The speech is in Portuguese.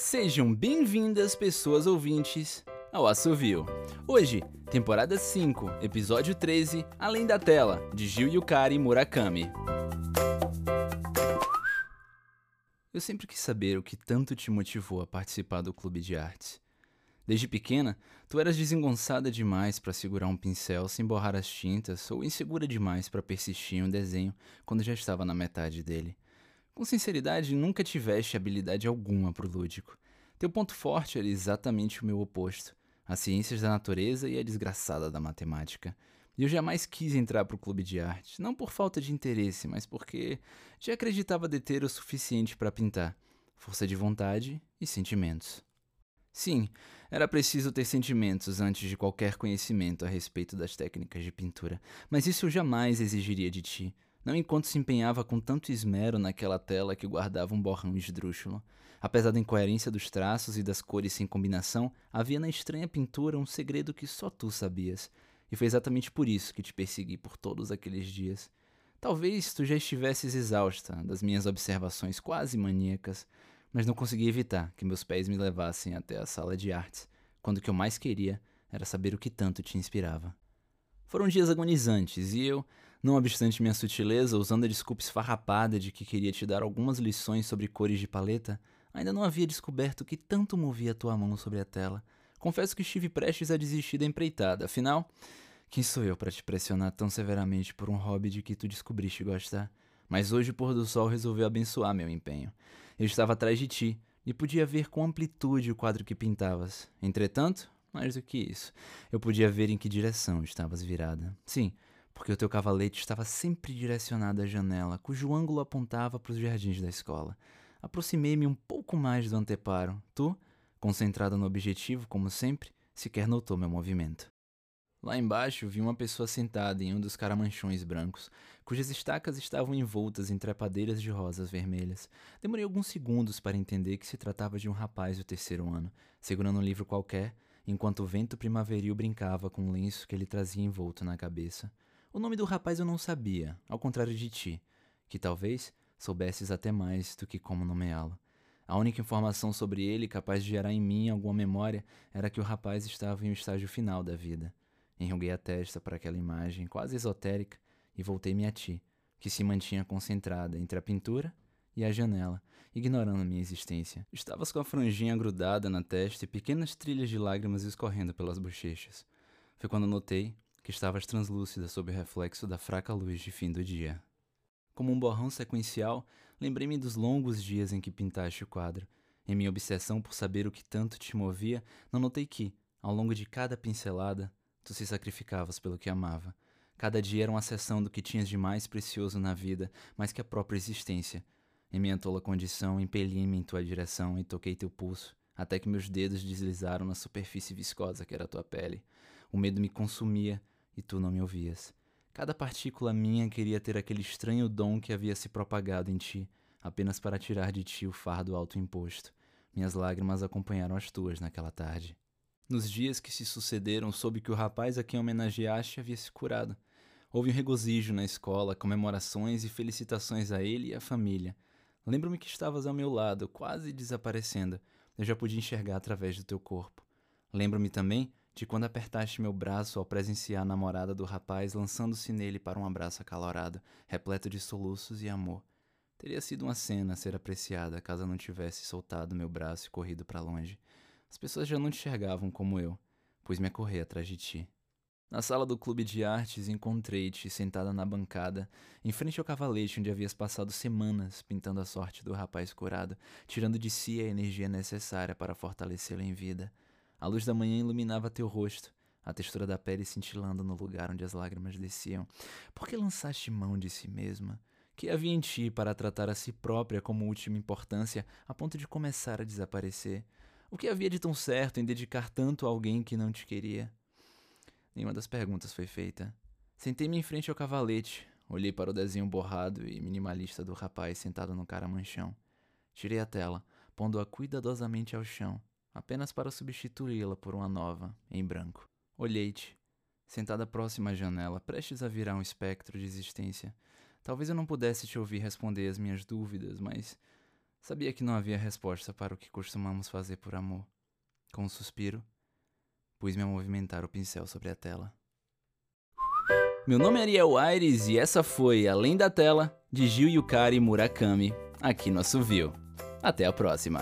Sejam bem-vindas, pessoas ouvintes, ao Assovio. Hoje, temporada 5, episódio 13, Além da Tela, de Gil Yukari Murakami. Eu sempre quis saber o que tanto te motivou a participar do clube de artes. Desde pequena, tu eras desengonçada demais para segurar um pincel sem borrar as tintas ou insegura demais para persistir em um desenho quando já estava na metade dele. Com sinceridade, nunca tiveste habilidade alguma pro lúdico. Teu ponto forte era exatamente o meu oposto: as ciências da natureza e a desgraçada da matemática. E eu jamais quis entrar pro clube de arte, não por falta de interesse, mas porque já acreditava deter o suficiente para pintar, força de vontade e sentimentos. Sim, era preciso ter sentimentos antes de qualquer conhecimento a respeito das técnicas de pintura, mas isso eu jamais exigiria de ti não enquanto se empenhava com tanto esmero naquela tela que guardava um borrão esdrúxulo. Apesar da incoerência dos traços e das cores sem combinação, havia na estranha pintura um segredo que só tu sabias. E foi exatamente por isso que te persegui por todos aqueles dias. Talvez tu já estivesses exausta das minhas observações quase maníacas, mas não consegui evitar que meus pés me levassem até a sala de artes, quando o que eu mais queria era saber o que tanto te inspirava. Foram dias agonizantes e eu, não obstante minha sutileza, usando a desculpa esfarrapada de que queria te dar algumas lições sobre cores de paleta, ainda não havia descoberto que tanto movia tua mão sobre a tela. Confesso que estive prestes a desistir da empreitada, afinal, quem sou eu para te pressionar tão severamente por um hobby de que tu descobriste gostar? Mas hoje o pôr do sol resolveu abençoar meu empenho. Eu estava atrás de ti e podia ver com amplitude o quadro que pintavas. Entretanto, mais do que isso, eu podia ver em que direção estavas virada. Sim, porque o teu cavalete estava sempre direcionado à janela, cujo ângulo apontava para os jardins da escola. Aproximei-me um pouco mais do anteparo. Tu, concentrada no objetivo, como sempre, sequer notou meu movimento. Lá embaixo vi uma pessoa sentada em um dos caramanchões brancos, cujas estacas estavam envoltas em trepadeiras de rosas vermelhas. Demorei alguns segundos para entender que se tratava de um rapaz do terceiro ano, segurando um livro qualquer enquanto o vento primaveril brincava com um lenço que ele trazia envolto na cabeça. O nome do rapaz eu não sabia, ao contrário de ti, que talvez soubesses até mais do que como nomeá-lo. A única informação sobre ele capaz de gerar em mim alguma memória era que o rapaz estava em um estágio final da vida. Enruguei a testa para aquela imagem quase esotérica e voltei-me a ti, que se mantinha concentrada entre a pintura e a janela, ignorando minha existência. Estavas com a franjinha grudada na testa e pequenas trilhas de lágrimas escorrendo pelas bochechas. Foi quando notei que estavas translúcida sob o reflexo da fraca luz de fim do dia. Como um borrão sequencial, lembrei-me dos longos dias em que pintaste o quadro. Em minha obsessão por saber o que tanto te movia, não notei que, ao longo de cada pincelada, tu se sacrificavas pelo que amava. Cada dia era uma seção do que tinhas de mais precioso na vida, mais que a própria existência, em minha tola condição, impeli-me em tua direção e toquei teu pulso, até que meus dedos deslizaram na superfície viscosa que era tua pele. O medo me consumia e tu não me ouvias. Cada partícula minha queria ter aquele estranho dom que havia se propagado em ti, apenas para tirar de ti o fardo autoimposto. Minhas lágrimas acompanharam as tuas naquela tarde. Nos dias que se sucederam, soube que o rapaz a quem homenageaste havia se curado. Houve um regozijo na escola, comemorações e felicitações a ele e à família. Lembro-me que estavas ao meu lado, quase desaparecendo. Eu já podia enxergar através do teu corpo. Lembro-me também de quando apertaste meu braço ao presenciar a namorada do rapaz lançando-se nele para um abraço acalorado, repleto de soluços e amor. Teria sido uma cena a ser apreciada caso não tivesse soltado meu braço e corrido para longe. As pessoas já não te enxergavam como eu, pois me acorri atrás de ti. Na sala do clube de artes encontrei-te sentada na bancada, em frente ao cavalete onde havias passado semanas pintando a sorte do rapaz curado, tirando de si a energia necessária para fortalecê-lo em vida. A luz da manhã iluminava teu rosto, a textura da pele cintilando no lugar onde as lágrimas desciam. Por que lançaste mão de si mesma? Que havia em ti para tratar a si própria como última importância, a ponto de começar a desaparecer? O que havia de tão certo em dedicar tanto a alguém que não te queria? Nenhuma das perguntas foi feita. Sentei-me em frente ao cavalete, olhei para o desenho borrado e minimalista do rapaz sentado no caramanchão. Tirei a tela, pondo-a cuidadosamente ao chão, apenas para substituí-la por uma nova, em branco. Olhei-te, sentada próxima à janela, prestes a virar um espectro de existência. Talvez eu não pudesse te ouvir responder as minhas dúvidas, mas Sabia que não havia resposta para o que costumamos fazer por amor. Com um suspiro, pus-me a movimentar o pincel sobre a tela. Meu nome é Ariel Aires e essa foi Além da Tela, de Gil Yukari Murakami, aqui no Assovio. Até a próxima!